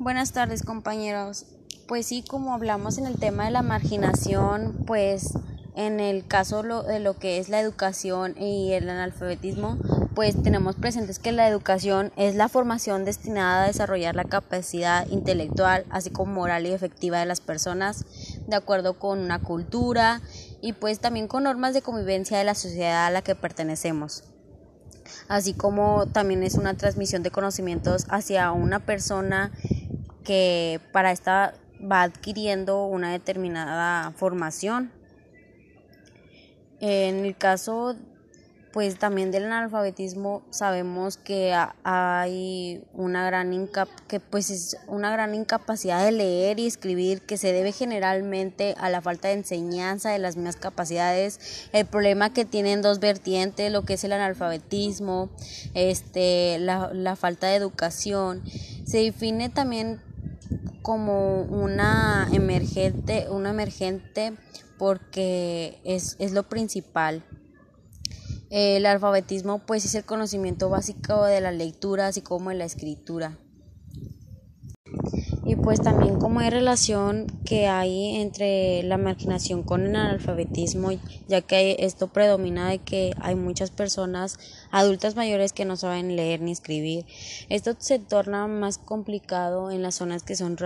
Buenas tardes compañeros. Pues sí, como hablamos en el tema de la marginación, pues en el caso de lo que es la educación y el analfabetismo, pues tenemos presentes que la educación es la formación destinada a desarrollar la capacidad intelectual, así como moral y efectiva de las personas, de acuerdo con una cultura y pues también con normas de convivencia de la sociedad a la que pertenecemos así como también es una transmisión de conocimientos hacia una persona que para esta va adquiriendo una determinada formación. En el caso pues también del analfabetismo sabemos que hay una gran que pues es una gran incapacidad de leer y escribir que se debe generalmente a la falta de enseñanza de las mismas capacidades el problema que tienen dos vertientes lo que es el analfabetismo este la, la falta de educación se define también como una emergente una emergente porque es, es lo principal el alfabetismo pues es el conocimiento básico de la lectura así como de la escritura. Y pues también como hay relación que hay entre la marginación con el analfabetismo, ya que esto predomina de que hay muchas personas adultas mayores que no saben leer ni escribir. Esto se torna más complicado en las zonas que son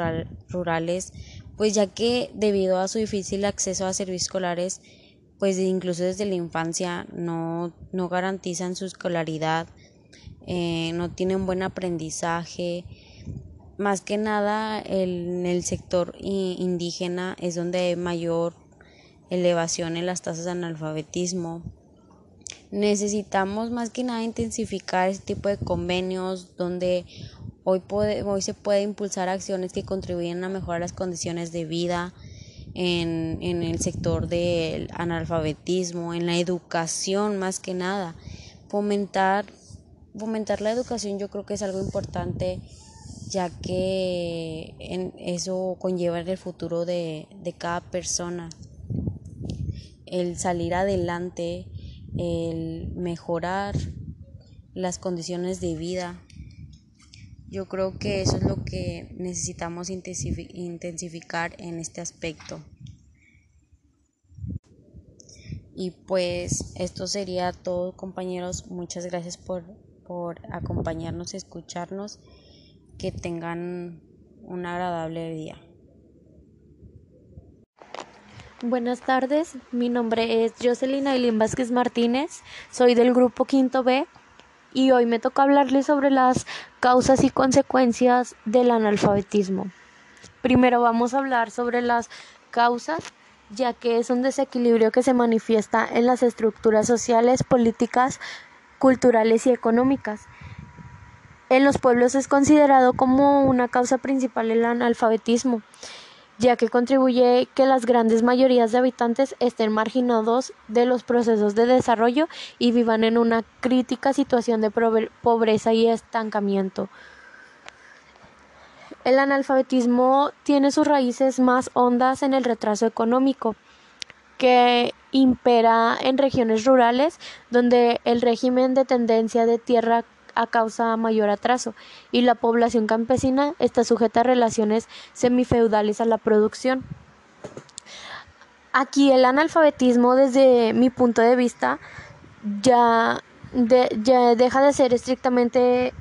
rurales, pues ya que debido a su difícil acceso a servicios escolares, pues incluso desde la infancia no, no garantizan su escolaridad, eh, no tienen buen aprendizaje. Más que nada en el sector indígena es donde hay mayor elevación en las tasas de analfabetismo. Necesitamos más que nada intensificar este tipo de convenios donde hoy, hoy se puede impulsar acciones que contribuyen a mejorar las condiciones de vida, en, en el sector del analfabetismo, en la educación más que nada. Fomentar, fomentar la educación yo creo que es algo importante ya que en eso conlleva el futuro de, de cada persona. El salir adelante, el mejorar las condiciones de vida. Yo creo que eso es lo que necesitamos intensificar en este aspecto. Y pues esto sería todo compañeros. Muchas gracias por, por acompañarnos y escucharnos. Que tengan un agradable día. Buenas tardes, mi nombre es Jocelyn Ailín Vázquez Martínez, soy del grupo Quinto B y hoy me toca hablarles sobre las causas y consecuencias del analfabetismo. Primero vamos a hablar sobre las causas, ya que es un desequilibrio que se manifiesta en las estructuras sociales, políticas, culturales y económicas. En los pueblos es considerado como una causa principal el analfabetismo, ya que contribuye que las grandes mayorías de habitantes estén marginados de los procesos de desarrollo y vivan en una crítica situación de pobreza y estancamiento. El analfabetismo tiene sus raíces más hondas en el retraso económico, que impera en regiones rurales donde el régimen de tendencia de tierra a causa mayor atraso y la población campesina está sujeta a relaciones semifeudales a la producción. Aquí el analfabetismo desde mi punto de vista ya, deja de ser estrictamente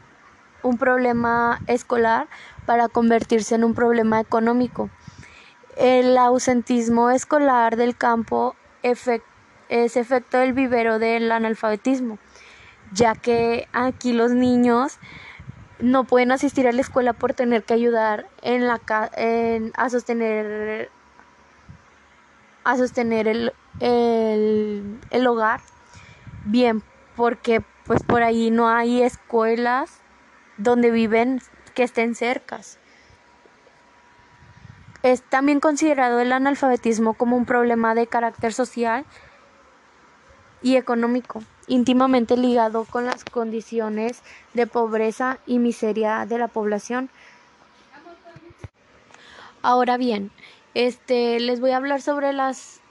un problema escolar para convertirse en un problema económico. El ausentismo escolar del campo es efecto del vivero del analfabetismo ya que aquí los niños no pueden asistir a la escuela por tener que ayudar en la en, a sostener a sostener el, el, el hogar bien porque pues por ahí no hay escuelas donde viven que estén cercas. Es también considerado el analfabetismo como un problema de carácter social y económico íntimamente ligado con las condiciones de pobreza y miseria de la población. Ahora bien, este les voy a hablar sobre las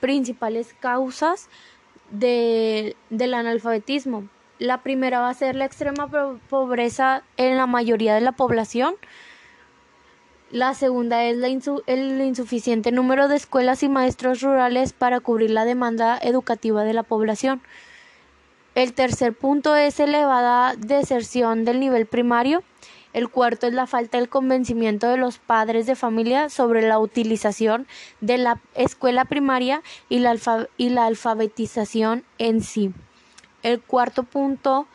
principales causas del analfabetismo. La primera va a ser la extrema pobreza en la mayoría de la población. La segunda es el insuficiente número de escuelas y maestros rurales para cubrir la demanda educativa de la población. El tercer punto es elevada deserción del nivel primario. El cuarto es la falta del convencimiento de los padres de familia sobre la utilización de la escuela primaria y la, y la alfabetización en sí. El cuarto punto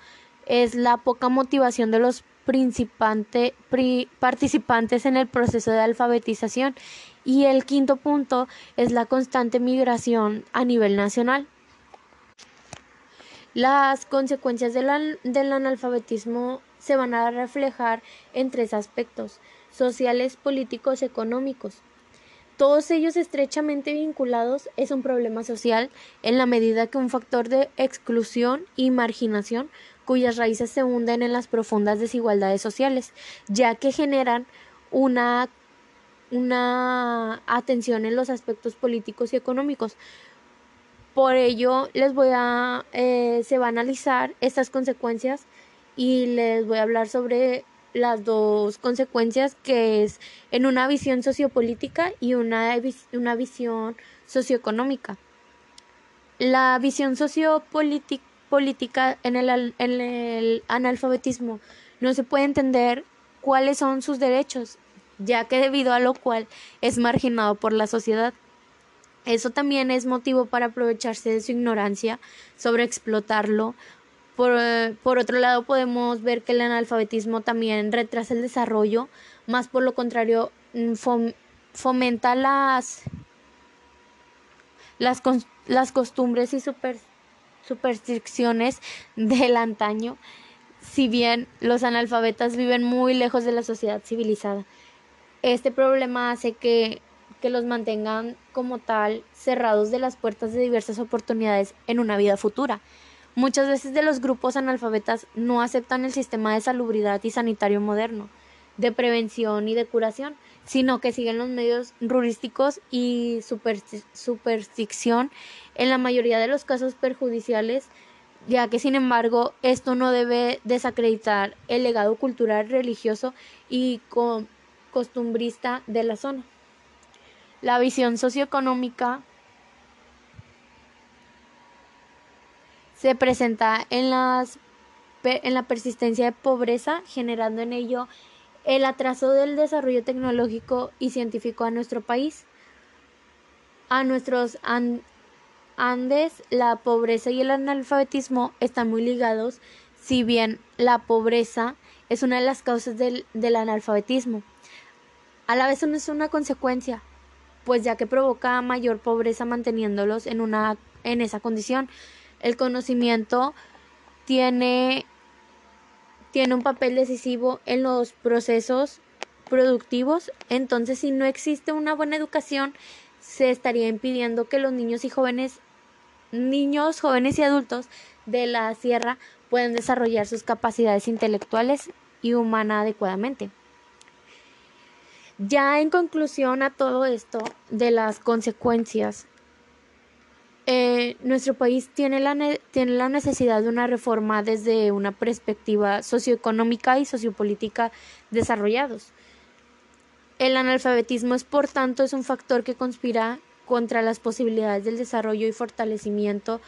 es la poca motivación de los participantes en el proceso de alfabetización y el quinto punto es la constante migración a nivel nacional. Las consecuencias del, analfabetismo se van a reflejar en tres aspectos, sociales, políticos, económicos. Todos ellos estrechamente vinculados es un problema social en la medida que un factor de exclusión y marginación cuyas raíces se hunden en las profundas desigualdades sociales, ya que generan una atención en los aspectos políticos y económicos. Por ello, les voy a, eh, se va a analizar estas consecuencias y les voy a hablar sobre las dos consecuencias que es en una visión sociopolítica y una, una visión socioeconómica. La visión sociopolítica en el analfabetismo no se puede entender cuáles son sus derechos, ya que debido a lo cual es marginado por la sociedad. Eso también es motivo para aprovecharse de su ignorancia, sobre explotarlo. Por, por otro lado, podemos ver que el analfabetismo también retrasa el desarrollo, más por lo contrario, mm, fomenta las, las, las costumbres y supersticiones del antaño, si bien los analfabetas viven muy lejos de la sociedad civilizada. Este problema hace que, que los mantengan como tal cerrados de las puertas de diversas oportunidades en una vida futura. Muchas veces de los grupos analfabetas no aceptan el sistema de salubridad y sanitario moderno, de prevención y de curación, sino que siguen los medios rurísticos y superstición en la mayoría de los casos perjudiciales, ya que sin embargo esto no debe desacreditar el legado cultural, religioso y costumbrista de la zona. La visión socioeconómica se presenta en, la persistencia de pobreza, generando en ello el atraso del desarrollo tecnológico y científico a nuestro país. A nuestros Andes, la pobreza y el analfabetismo están muy ligados, si bien la pobreza es una de las causas del, del analfabetismo. A la vez no es una consecuencia, pues ya que provoca mayor pobreza manteniéndolos en, una, en esa condición. El conocimiento tiene tiene un papel decisivo en los procesos productivos, entonces si no existe una buena educación, se estaría impidiendo que los niños y jóvenes, niños, jóvenes y adultos de la sierra puedan desarrollar sus capacidades intelectuales y humanas adecuadamente. Ya en conclusión a todo esto de las consecuencias eh, nuestro país tiene la, tiene la necesidad de una reforma desde una perspectiva socioeconómica y sociopolítica desarrollados. El analfabetismo es, por tanto, es un factor que conspira contra las posibilidades del desarrollo y fortalecimiento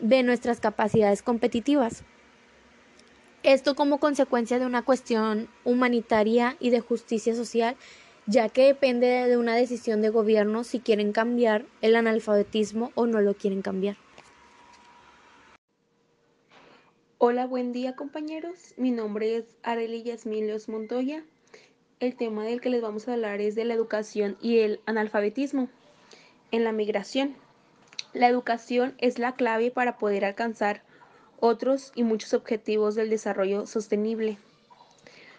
de nuestras capacidades competitivas. Esto como consecuencia de una cuestión humanitaria y de justicia social ya que depende de una decisión de gobierno si quieren cambiar el analfabetismo o no lo quieren cambiar. Hola, buen día compañeros. Mi nombre es Arely Yasmilios Montoya. El tema del que les vamos a hablar es de la educación y el analfabetismo en la migración. La educación es la clave para poder alcanzar otros y muchos objetivos del desarrollo sostenible.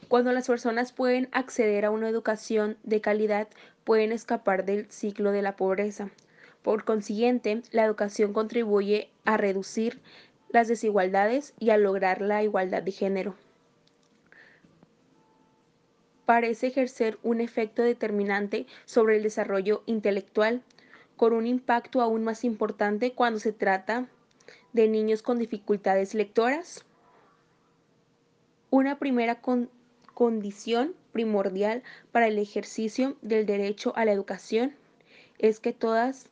Cuando las personas pueden acceder a una educación de calidad, pueden escapar del ciclo de la pobreza. Por consiguiente, la educación contribuye a reducir las desigualdades y a lograr la igualdad de género. Parece ejercer un efecto determinante sobre el desarrollo intelectual, con un impacto aún más importante cuando se trata de niños con dificultades lectoras. Una primera con condición primordial para el ejercicio del derecho a la educación es que todas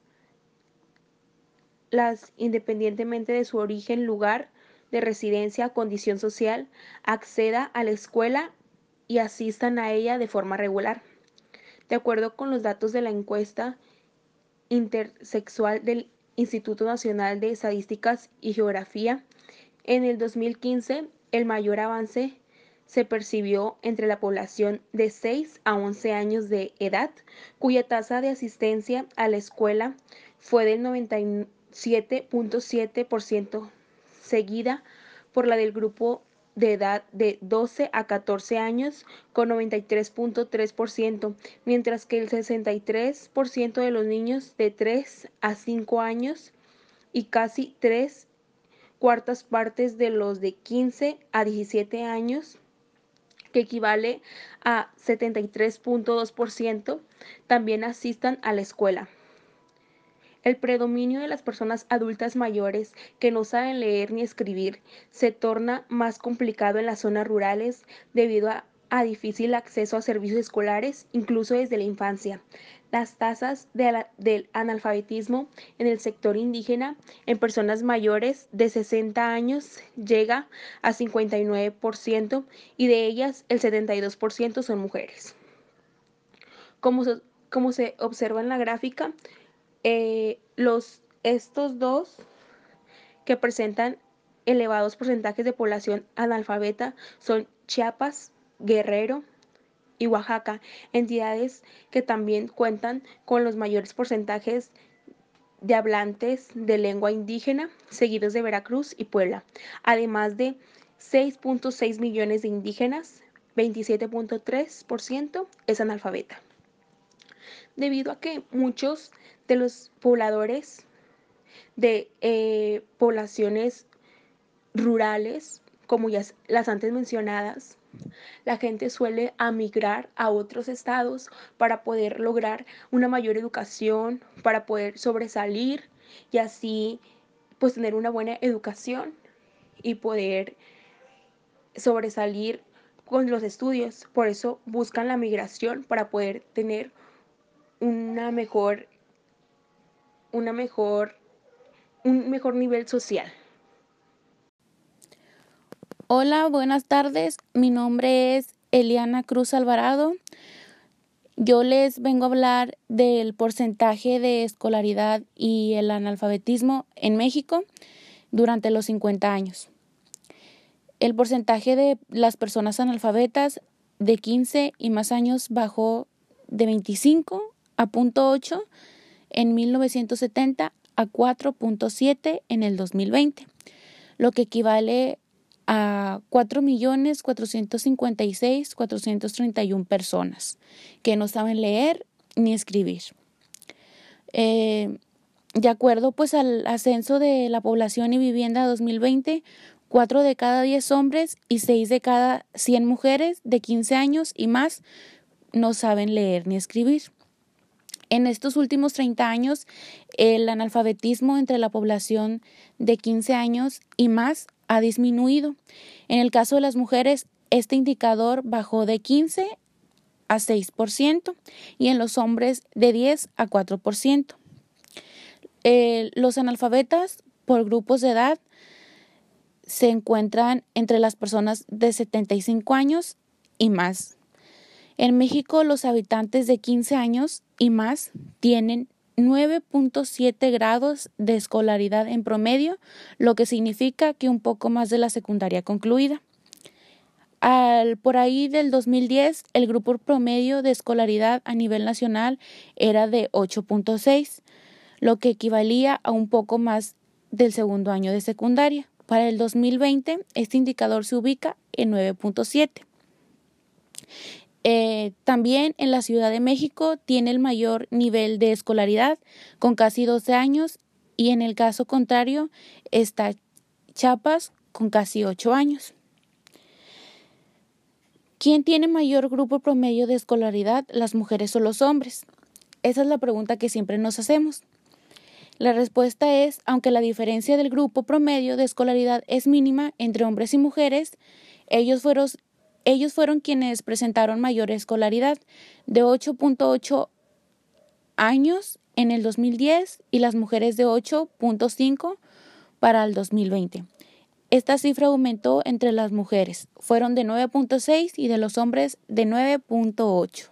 las, independientemente de su origen, lugar de residencia, condición social, acceda a la escuela y asistan a ella de forma regular. De acuerdo con los datos de la encuesta intersexual del Instituto Nacional de Estadísticas y Geografía, en el 2015 el mayor avance se percibió entre la población de 6 a 11 años de edad, cuya tasa de asistencia a la escuela fue del 97.7%, seguida por la del grupo de edad de 12 a 14 años con 93.3%, mientras que el 63% de los niños de 3 a 5 años y casi 3 cuartas partes de los de 15 a 17 años que equivale a 73.2%, también asistan a la escuela. El predominio de las personas adultas mayores que no saben leer ni escribir se torna más complicado en las zonas rurales debido a, difícil acceso a servicios escolares, incluso desde la infancia. Las tasas del analfabetismo en el sector indígena en personas mayores de 60 años llega a 59% y de ellas el 72% son mujeres. Como se observa en la gráfica, eh, los, estos dos que presentan elevados porcentajes de población analfabeta son Chiapas, Guerrero y Oaxaca, entidades que también cuentan con los mayores porcentajes de hablantes de lengua indígena, seguidos de Veracruz y Puebla, además de 6.6 millones de indígenas, 27.3% es analfabeta. Debido a que muchos de los pobladores de eh, poblaciones rurales, como ya las antes mencionadas, la gente suele amigrar a otros estados para poder lograr una mayor educación, para poder sobresalir y así pues tener una buena educación y poder sobresalir con los estudios. Por eso buscan la migración para poder tener una mejor una mejor, un mejor nivel social. Hola, buenas tardes. Mi nombre es Eliana Cruz Alvarado. Yo les vengo a hablar del porcentaje de escolaridad y el analfabetismo en México durante los 50 años. El porcentaje de las personas analfabetas de 15 y más años bajó de 25 a 0.8 en 1970 a 4.7 en el 2020, lo que equivale a 4.456.431 personas que no saben leer ni escribir. Eh, de acuerdo pues al ascenso de la población y vivienda 2020, 4 de cada 10 hombres y 6 de cada 100 mujeres de 15 años y más no saben leer ni escribir. En estos últimos 30 años, el analfabetismo entre la población de 15 años y más ha disminuido. En el caso de las mujeres, este indicador bajó de 15 a 6% y en los hombres de 10 a 4%. Eh, los analfabetas por grupos de edad se encuentran entre las personas de 75 años y más. En México, los habitantes de 15 años y más tienen 9.7 grados de escolaridad en promedio, lo que significa que un poco más de la secundaria concluida. Al, por ahí del 2010, el grupo promedio de escolaridad a nivel nacional era de 8.6, lo que equivalía a un poco más del segundo año de secundaria. Para el 2020, este indicador se ubica en 9.7. Eh, también en la Ciudad de México tiene el mayor nivel de escolaridad, con casi 12 años, y en el caso contrario está Chiapas, con casi 8 años. ¿Quién tiene mayor grupo promedio de escolaridad, las mujeres o los hombres? Esa es la pregunta que siempre nos hacemos. La respuesta es, aunque la diferencia del grupo promedio de escolaridad es mínima entre hombres y mujeres, ellos fueron ellos fueron quienes presentaron mayor escolaridad de 8.8 años en el 2010 y las mujeres de 8.5 para el 2020. Esta cifra aumentó entre las mujeres, fueron de 9.6 y de los hombres de 9.8.